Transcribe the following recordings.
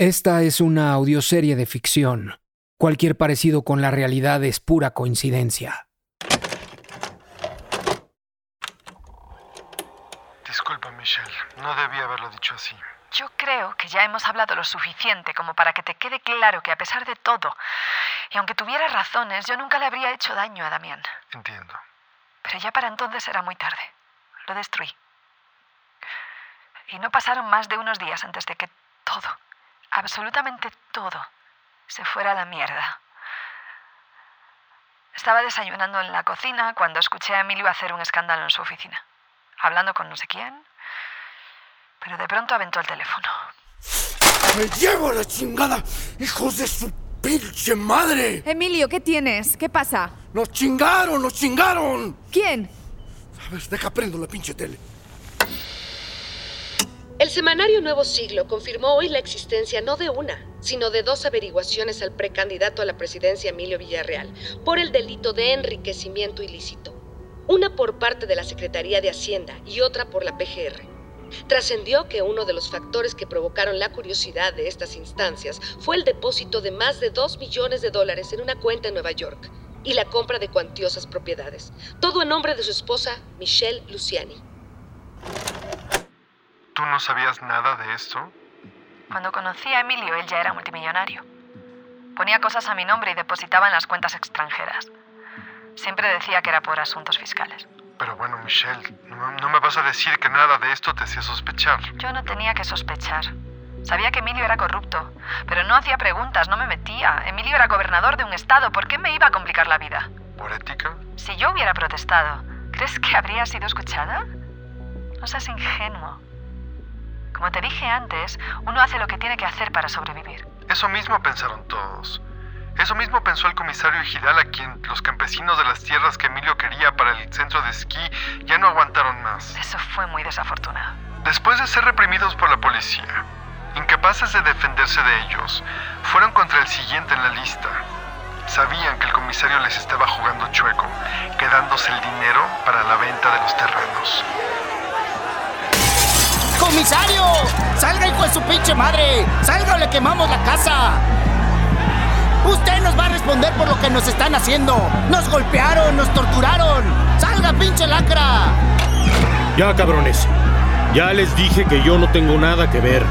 Esta es una audioserie de ficción. Cualquier parecido con la realidad es pura coincidencia. Disculpa, Michelle. No debía haberlo dicho así. Yo creo que ya hemos hablado lo suficiente como para que te quede claro que a pesar de todo, y aunque tuviera razones, yo nunca le habría hecho daño a Damián. Entiendo. Pero ya para entonces era muy tarde. Lo destruí. Y no pasaron más de unos días antes de que todo, absolutamente todo, se fuera a la mierda. Estaba desayunando en la cocina cuando escuché a Emilio hacer un escándalo en su oficina, hablando con no sé quién, pero de pronto aventó el teléfono. ¡Me llevo la chingada! ¡Hijos de su pinche madre! Emilio, ¿qué tienes? ¿Qué pasa? ¡Nos chingaron! ¡Nos chingaron! ¿Quién? A ver, deja prendo la pinche tele. El semanario Nuevo Siglo confirmó hoy la existencia no de una, sino de dos averiguaciones al precandidato a la presidencia Emilio Villarreal por el delito de enriquecimiento ilícito. Una por parte de la Secretaría de Hacienda y otra por la PGR. Trascendió que uno de los factores que provocaron la curiosidad de estas instancias fue el depósito de más de 2 millones de dólares en una cuenta en Nueva York y la compra de cuantiosas propiedades. Todo en nombre de su esposa, Michelle Luciani. ¿Tú no sabías nada de esto? Cuando conocí a Emilio, él ya era multimillonario. Ponía cosas a mi nombre y depositaba en las cuentas extranjeras. Siempre decía que era por asuntos fiscales. Pero bueno, Michelle, no, no me vas a decir que nada de esto te hacía sospechar. Yo no tenía que sospechar. Sabía que Emilio era corrupto, pero no hacía preguntas, no me metía. Emilio era gobernador de un estado, ¿por qué me iba a complicar la vida? ¿Por ética? Si yo hubiera protestado, ¿crees que habría sido escuchada? No seas ingenuo. Como te dije antes, uno hace lo que tiene que hacer para sobrevivir. Eso mismo pensaron todos. Eso mismo pensó el comisario Ejidal a quien los campesinos de las tierras que Emilio quería para el centro de esquí ya no aguantaron más. Eso fue muy desafortunado. Después de ser reprimidos por la policía, incapaces de defenderse de ellos, fueron contra el siguiente en la lista. Sabían que el comisario les estaba jugando chueco, quedándose el dinero para la venta de los terrenos. ¡Comisario! ¡Salga, hijo de su pinche madre! ¡Salga o le quemamos la casa! Usted nos va a responder por lo que nos están haciendo. Nos golpearon, nos torturaron. ¡Salga, pinche lacra! Ya, cabrones. Ya les dije que yo no tengo nada que ver.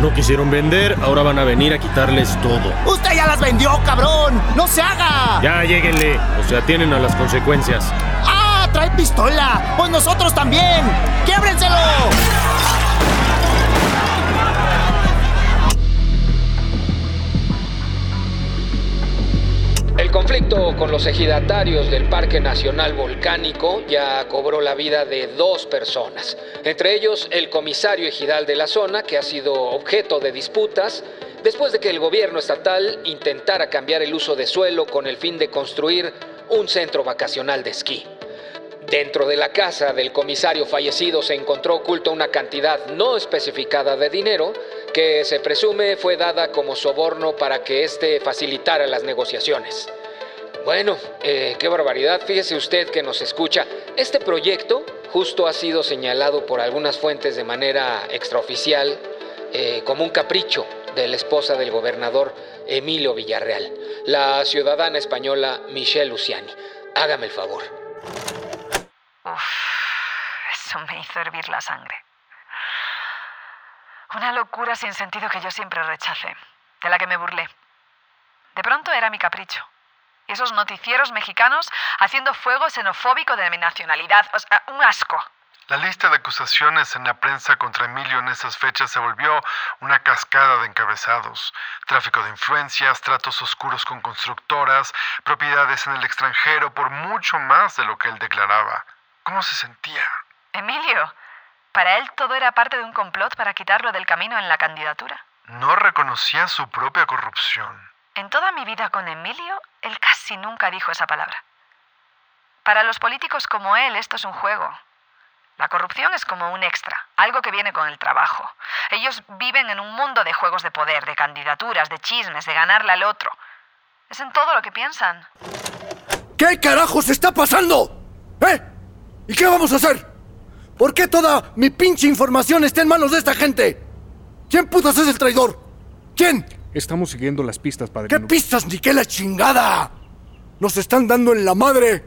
No quisieron vender, ahora van a venir a quitarles todo. ¡Usted ya las vendió, cabrón! ¡No se haga! Ya, lléguenle. O sea, tienen a las consecuencias. ¡Ah! ¡Trae pistola! ¡Pues nosotros también! ¡Quiébrenselo! Conflicto con los ejidatarios del Parque Nacional Volcánico ya cobró la vida de dos personas, entre ellos el comisario ejidal de la zona, que ha sido objeto de disputas después de que el gobierno estatal intentara cambiar el uso de suelo con el fin de construir un centro vacacional de esquí. Dentro de la casa del comisario fallecido se encontró oculta una cantidad no especificada de dinero que se presume fue dada como soborno para que éste facilitara las negociaciones. Bueno, eh, qué barbaridad. Fíjese usted que nos escucha. Este proyecto justo ha sido señalado por algunas fuentes de manera extraoficial eh, como un capricho de la esposa del gobernador Emilio Villarreal, la ciudadana española Michelle Luciani. Hágame el favor. Uf, eso me hizo hervir la sangre. Una locura sin sentido que yo siempre rechacé, de la que me burlé. De pronto era mi capricho. Esos noticieros mexicanos haciendo fuego xenofóbico de mi nacionalidad. O sea, un asco. La lista de acusaciones en la prensa contra Emilio en esas fechas se volvió una cascada de encabezados. Tráfico de influencias, tratos oscuros con constructoras, propiedades en el extranjero, por mucho más de lo que él declaraba. ¿Cómo se sentía? Emilio, para él todo era parte de un complot para quitarlo del camino en la candidatura. No reconocía su propia corrupción. En toda mi vida con Emilio, casi nunca dijo esa palabra. Para los políticos como él, esto es un juego. La corrupción es como un extra, algo que viene con el trabajo. Ellos viven en un mundo de juegos de poder, de candidaturas, de chismes, de ganarle al otro. Es en todo lo que piensan. ¿Qué carajos está pasando? ¿Eh? ¿Y qué vamos a hacer? ¿Por qué toda mi pinche información está en manos de esta gente? ¿Quién putas es el traidor? ¿Quién? Estamos siguiendo las pistas, ¿Qué padrino. pistas ni qué la chingada? Nos están dando en la madre.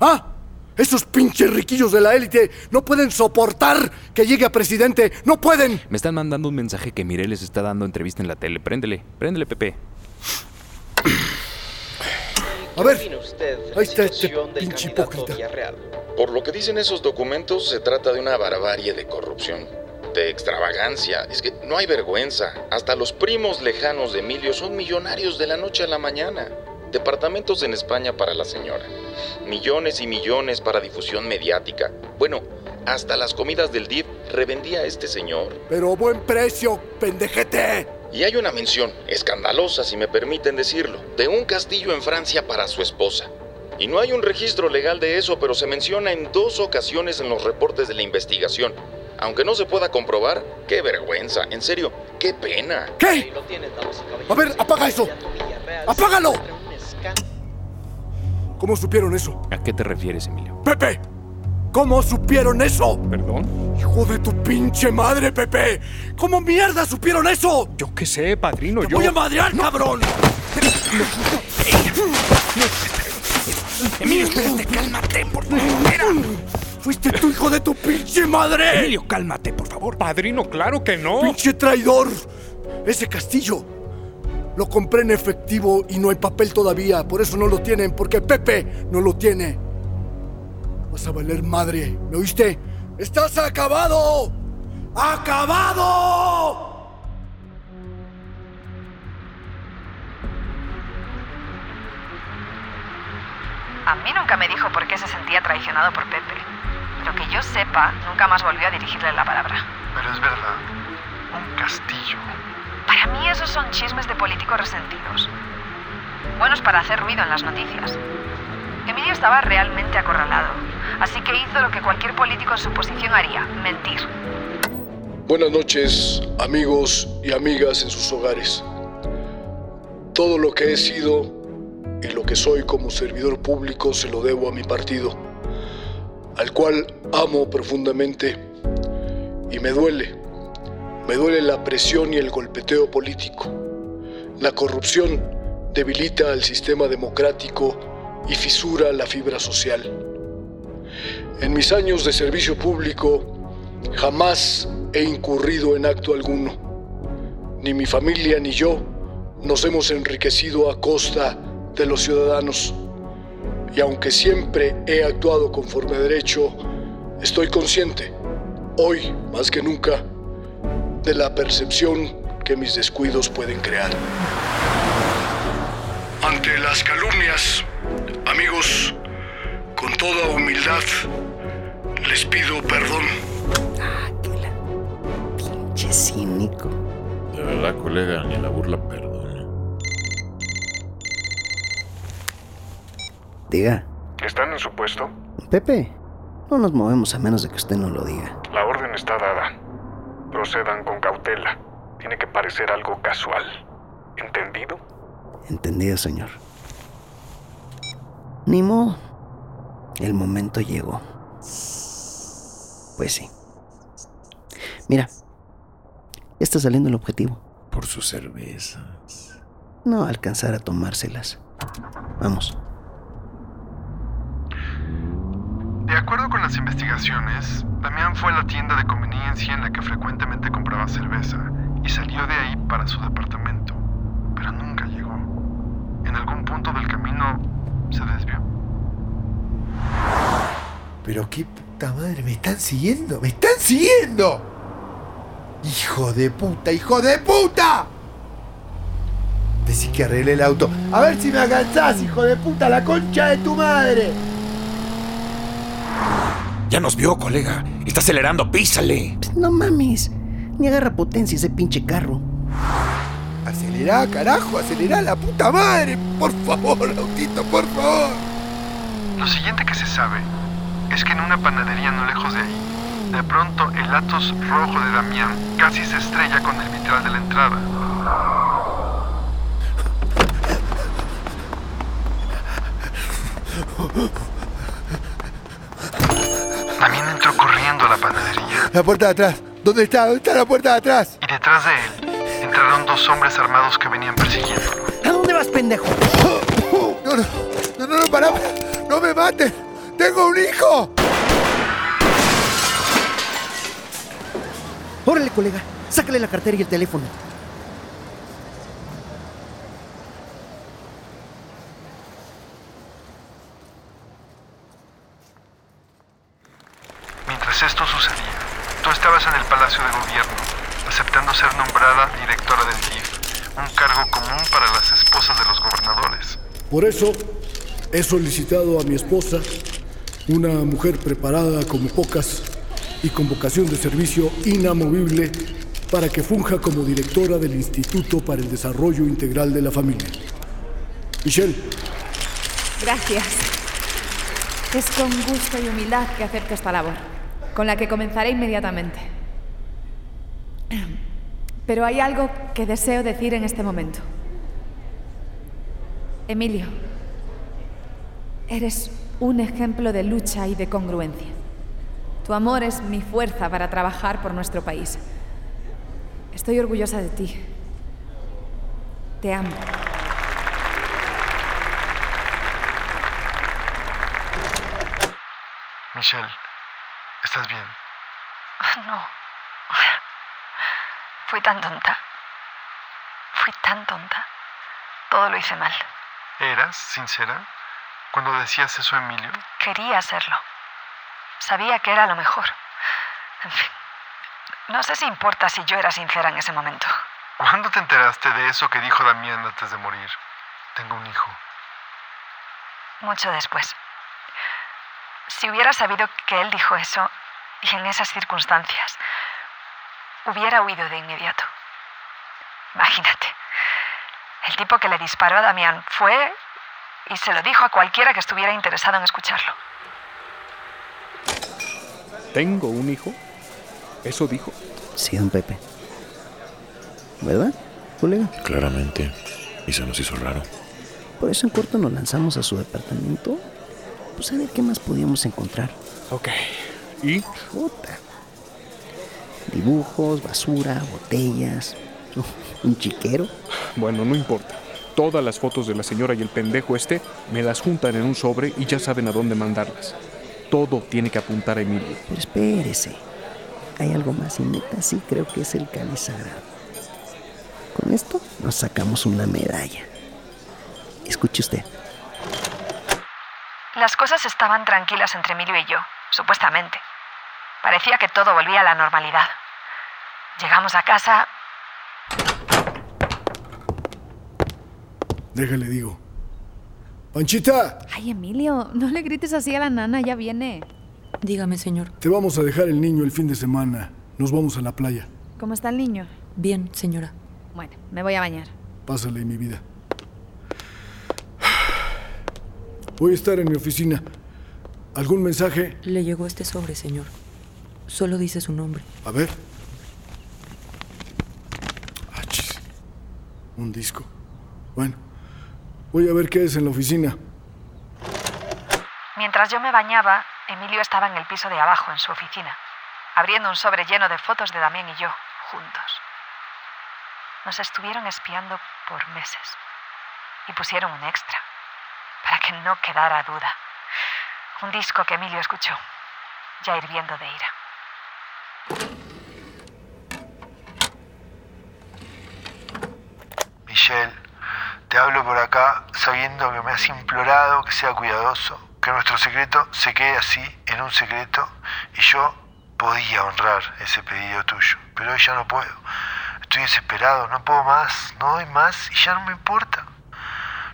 ¿Ah? Esos pinches riquillos de la élite no pueden soportar que llegue a presidente. No pueden. Me están mandando un mensaje que Mireles está dando entrevista en la tele. Préndele, préndele, Pepe. A ver. Ahí está este pinche hipócrita. Por lo que dicen esos documentos, se trata de una barbarie de corrupción, de extravagancia. Es que no hay vergüenza. Hasta los primos lejanos de Emilio son millonarios de la noche a la mañana. Departamentos en España para la señora. Millones y millones para difusión mediática. Bueno, hasta las comidas del DIF revendía este señor. Pero buen precio, pendejete. Y hay una mención, escandalosa si me permiten decirlo, de un castillo en Francia para su esposa. Y no hay un registro legal de eso, pero se menciona en dos ocasiones en los reportes de la investigación. Aunque no se pueda comprobar, qué vergüenza, en serio, qué pena. ¿Qué? A ver, apaga eso. ¡Apágalo! ¿Cómo supieron eso? ¿A qué te refieres, Emilio? ¡Pepe! ¿Cómo supieron eso? ¿Perdón? ¡Hijo de tu pinche madre, Pepe! ¿Cómo mierda supieron eso? Yo qué sé, padrino, ¡Te yo... voy a madrear, cabrón! Emilio, espérate, cálmate, por favor. Espera. ¡Fuiste tu hijo de tu pinche madre! Emilio, cálmate, por favor. Padrino, claro que no. ¡Pinche traidor! Ese castillo lo compré en efectivo y no hay papel todavía. Por eso no lo tienen, porque Pepe no lo tiene. Vas a valer madre, ¿me oíste? ¡Estás acabado! ¡Acabado! A mí nunca me dijo por qué se sentía traicionado por Pepe. Pero que yo sepa, nunca más volvió a dirigirle la palabra. Pero es verdad. Un castillo. Para mí esos son chismes de políticos resentidos. Buenos para hacer ruido en las noticias. Emilio estaba realmente acorralado, así que hizo lo que cualquier político en su posición haría, mentir. Buenas noches, amigos y amigas en sus hogares. Todo lo que he sido y lo que soy como servidor público se lo debo a mi partido, al cual amo profundamente y me duele. Me duele la presión y el golpeteo político. La corrupción debilita al sistema democrático y fisura la fibra social. En mis años de servicio público jamás he incurrido en acto alguno. Ni mi familia ni yo nos hemos enriquecido a costa de los ciudadanos. Y aunque siempre he actuado conforme a derecho, estoy consciente, hoy más que nunca, de la percepción que mis descuidos pueden crear. Ante las calumnias, amigos, con toda humildad, les pido perdón. Pinche cínico. De verdad, colega, ni la burla perdona. Diga, ¿Están en su puesto? Pepe, no nos movemos a menos de que usted no lo diga. La orden está dada. Procedan con cautela. Tiene que parecer algo casual. ¿Entendido? Entendido, señor. Ni modo. El momento llegó. Pues sí. Mira, está saliendo el objetivo. Por su cerveza. No alcanzar a tomárselas. Vamos. De acuerdo con las investigaciones, Damián fue a la tienda de conveniencia en la que frecuentemente compraba cerveza y salió de ahí para su departamento, pero nunca llegó. En algún punto del camino se desvió. Pero qué puta madre, me están siguiendo, me están siguiendo. Hijo de puta, hijo de puta. Decí que arreglé el auto. A ver si me alcanzás, hijo de puta, la concha de tu madre. Ya nos vio, colega. Está acelerando, písale. No mames. Ni agarra potencia ese pinche carro. Acelerá, carajo, acelerá la puta madre. Por favor, autito, por favor. Lo siguiente que se sabe es que en una panadería no lejos de ahí, de pronto el Atos rojo de Damián casi se estrella con el vitral de la entrada. La puerta de atrás. ¿Dónde está? ¿Dónde está la puerta de atrás? y detrás de él entraron dos hombres armados que venían persiguiéndolo. ¿A dónde vas, pendejo? No, no, no, no, no, para, no me maten. Tengo un hijo. Órale, colega, sácale la cartera y el teléfono. Mientras esto sucedía, tú estabas en el Palacio de Gobierno, aceptando ser nombrada directora del DIF, un cargo común para las esposas de los gobernadores. Por eso he solicitado a mi esposa, una mujer preparada como pocas y con vocación de servicio inamovible, para que funja como directora del Instituto para el Desarrollo Integral de la Familia. Michelle, Gracias. Es con gusto y humildad que acepto esta labor, con la que comenzaré inmediatamente. Pero hay algo que deseo decir en este momento. Emilio, eres un ejemplo de lucha y de congruencia. Tu amor es mi fuerza para trabajar por nuestro país. Estoy orgullosa de ti. Te amo. Michelle, ¿estás bien? No. Fui tan tonta. Fui tan tonta. Todo lo hice mal. ¿Eras sincera cuando decías eso a Emilio? Quería hacerlo. Sabía que era lo mejor. En fin, no sé si importa si yo era sincera en ese momento. ¿Cuándo te enteraste de eso que dijo Damián antes de morir? Tengo un hijo. Mucho después. Si hubiera sabido que él dijo eso y en esas circunstancias, hubiera huido de inmediato. Imagínate. El tipo que le disparó a Damián fue y se lo dijo a cualquiera que estuviera interesado en escucharlo. ¿Tengo un hijo? ¿Eso dijo? Sí, don Pepe. ¿Verdad, colega? Claramente. Y se nos hizo raro. Por eso en corto nos lanzamos a su departamento. Pues a ver qué más podíamos encontrar. Ok. ¿Y? Puta. Dibujos, basura, botellas. Un chiquero. Bueno, no importa. Todas las fotos de la señora y el pendejo este me las juntan en un sobre y ya saben a dónde mandarlas. Todo tiene que apuntar a Emilio. Pero espérese. Hay algo más y neta sí creo que es el cáliz sagrado. Con esto nos sacamos una medalla. Escuche usted. Las cosas estaban tranquilas entre Emilio y yo, supuestamente. Parecía que todo volvía a la normalidad. Llegamos a casa. Déjale digo. Panchita, Ay, Emilio, no le grites así a la nana, ya viene. Dígame, señor. te vamos a dejar el niño el fin de semana. Nos vamos a la playa. ¿Cómo está el niño? Bien, señora. Bueno, me voy a bañar. Pásale, mi vida. Voy a estar en mi oficina. ¿Algún mensaje? Le llegó este sobre, señor. Solo dice su nombre. A ver. Ah, chis. Un disco. Bueno, voy a ver qué es en la oficina. Mientras yo me bañaba, Emilio estaba en el piso de abajo, en su oficina, abriendo un sobre lleno de fotos de Damián y yo, juntos. Nos estuvieron espiando por meses y pusieron un extra, para que no quedara duda. Un disco que Emilio escuchó, ya hirviendo de ira. Michelle, te hablo por acá sabiendo que me has implorado que sea cuidadoso, que nuestro secreto se quede así, en un secreto, y yo podía honrar ese pedido tuyo, pero hoy ya no puedo. Estoy desesperado, no puedo más, no doy más y ya no me importa.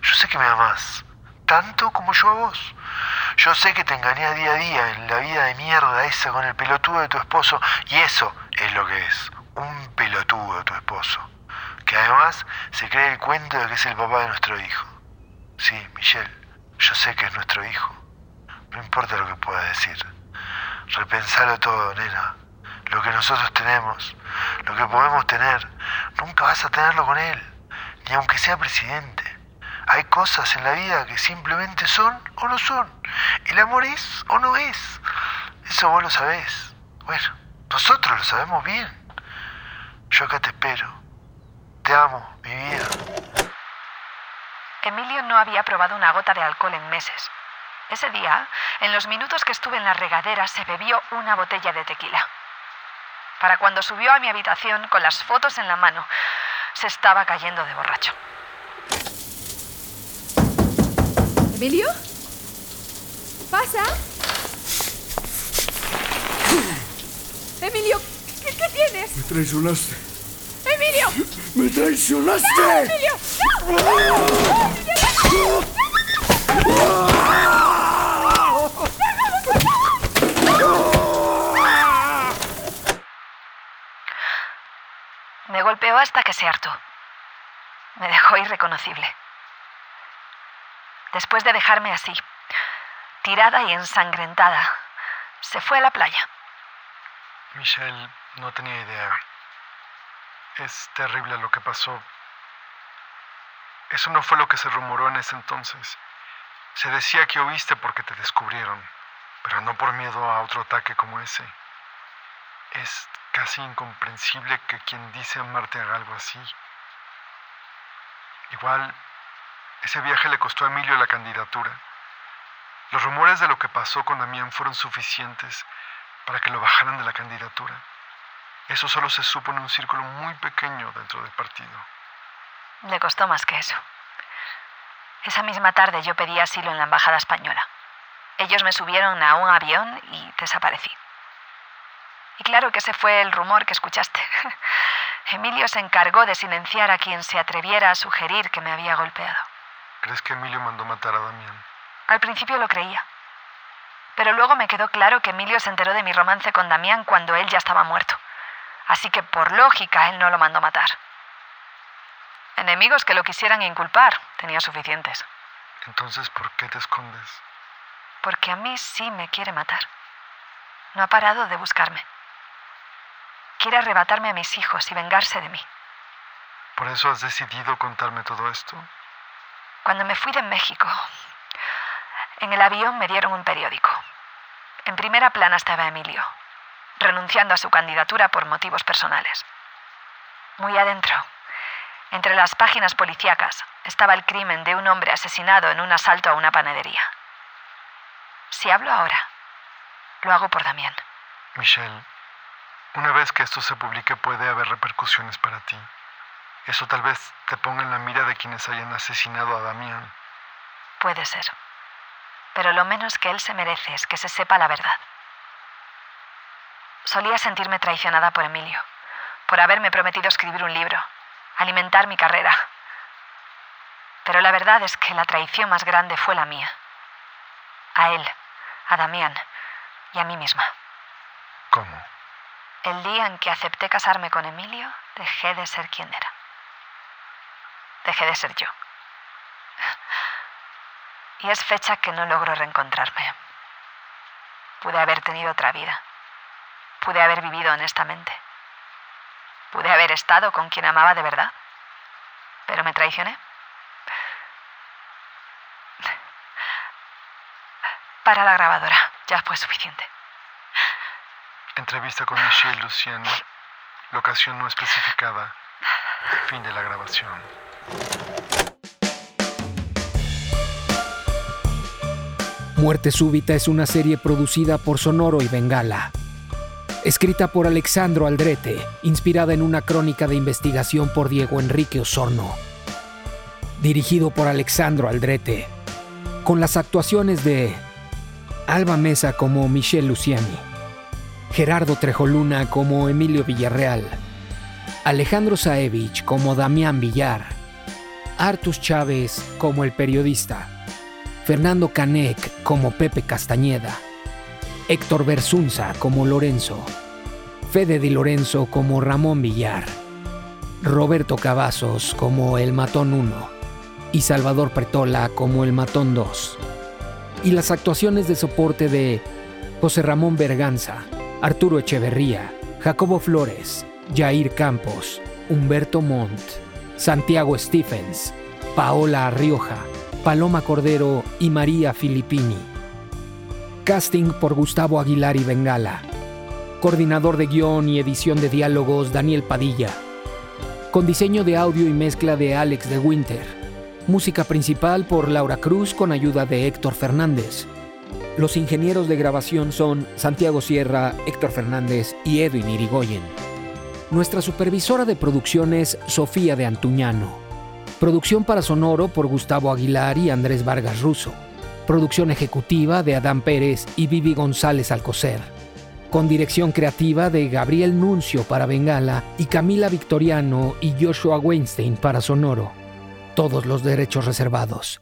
Yo sé que me amas, tanto como yo a vos. Yo sé que te engañé día a día en la vida de mierda esa con el pelotudo de tu esposo, y eso es lo que es, un pelotudo tu esposo que además se cree el cuento de que es el papá de nuestro hijo. Sí, Michelle, yo sé que es nuestro hijo. No importa lo que pueda decir. Repensalo todo, nena. Lo que nosotros tenemos, lo que podemos tener, nunca vas a tenerlo con él, ni aunque sea presidente. Hay cosas en la vida que simplemente son o no son. El amor es o no es. Eso vos lo sabés. Bueno, nosotros lo sabemos bien. Yo acá te espero. Te amo, mi vida. Emilio no había probado una gota de alcohol en meses. Ese día, en los minutos que estuve en la regadera, se bebió una botella de tequila. Para cuando subió a mi habitación con las fotos en la mano, se estaba cayendo de borracho. ¿Emilio? ¿Pasa? Emilio, ¿qué, qué tienes? Me traicionaste. ¡Emilio! ¡Me traicionaste! ¡No, Emilio! Me golpeó hasta que se hartó. Me dejó irreconocible. Después de dejarme así, tirada y ensangrentada, se fue a la playa. Michelle, no tenía idea. Es terrible lo que pasó. Eso no fue lo que se rumoró en ese entonces. Se decía que oíste porque te descubrieron, pero no por miedo a otro ataque como ese. Es casi incomprensible que quien dice amarte haga algo así. Igual, ese viaje le costó a Emilio la candidatura. Los rumores de lo que pasó con Damián fueron suficientes para que lo bajaran de la candidatura. Eso solo se supo en un círculo muy pequeño dentro del partido. Le costó más que eso. Esa misma tarde yo pedí asilo en la Embajada Española. Ellos me subieron a un avión y desaparecí. Y claro que ese fue el rumor que escuchaste. Emilio se encargó de silenciar a quien se atreviera a sugerir que me había golpeado. ¿Crees que Emilio mandó matar a Damián? Al principio lo creía. Pero luego me quedó claro que Emilio se enteró de mi romance con Damián cuando él ya estaba muerto. Así que por lógica él no lo mandó matar. Enemigos que lo quisieran inculpar tenía suficientes. Entonces, ¿por qué te escondes? Porque a mí sí me quiere matar. No ha parado de buscarme. Quiere arrebatarme a mis hijos y vengarse de mí. ¿Por eso has decidido contarme todo esto? Cuando me fui de México, en el avión me dieron un periódico. En primera plana estaba Emilio, renunciando a su candidatura por motivos personales. Muy adentro, entre las páginas policíacas, estaba el crimen de un hombre asesinado en un asalto a una panadería. Si hablo ahora, lo hago por Damián. Michelle, una vez que esto se publique puede haber repercusiones para ti. Eso tal vez te ponga en la mira de quienes hayan asesinado a Damián. Puede ser. Pero lo menos que él se merece es que se sepa la verdad. Solía sentirme traicionada por Emilio, por haberme prometido escribir un libro, alimentar mi carrera. Pero la verdad es que la traición más grande fue la mía. A él, a Damián y a mí misma. ¿Cómo? El día en que acepté casarme con Emilio, dejé de ser quien era. Dejé de ser yo. Y es fecha que no logro reencontrarme. Pude haber tenido otra vida. Pude haber vivido honestamente. Pude haber estado con quien amaba de verdad. Pero me traicioné. Para la grabadora. Ya fue suficiente. Entrevista con Michelle Luciano. Locación no especificada. Fin de la grabación. Muerte Súbita es una serie producida por Sonoro y Bengala. Escrita por Alexandro Aldrete, inspirada en una crónica de investigación por Diego Enrique Osorno. Dirigido por Alexandro Aldrete, con las actuaciones de Alba Mesa como Michelle Luciani, Gerardo Trejoluna como Emilio Villarreal, Alejandro Saevich como Damián Villar, Artus Chávez como el periodista, Fernando Canek como Pepe Castañeda, Héctor Bersunza como Lorenzo, Fede Di Lorenzo como Ramón Villar, Roberto Cavazos como el Matón 1 y Salvador Pretola como el Matón 2. Y las actuaciones de soporte de José Ramón Berganza, Arturo Echeverría, Jacobo Flores, Jair Campos, Humberto Montt, Santiago Stephens, Paola Rioja, Paloma Cordero y María Filippini. Casting por Gustavo Aguilar y Bengala. Coordinador de guion y edición de diálogos Daniel Padilla. con diseño de audio y mezcla de Alex de Winter. Música principal por Laura Cruz con ayuda de Héctor Fernández. Los ingenieros de grabación son Santiago Sierra, Héctor Fernández y Edwin Irigoyen. Nuestra supervisora de producción es Sofía de Antuñano. Producción para Sonoro por Gustavo Aguilar y Andrés Vargas Russo. Producción ejecutiva de Adán Pérez y Vivi González Alcocer. Con dirección creativa de Gabriel Nuncio para Bengala y Camila Victoriano y Joshua Weinstein para Sonoro. Todos los derechos reservados.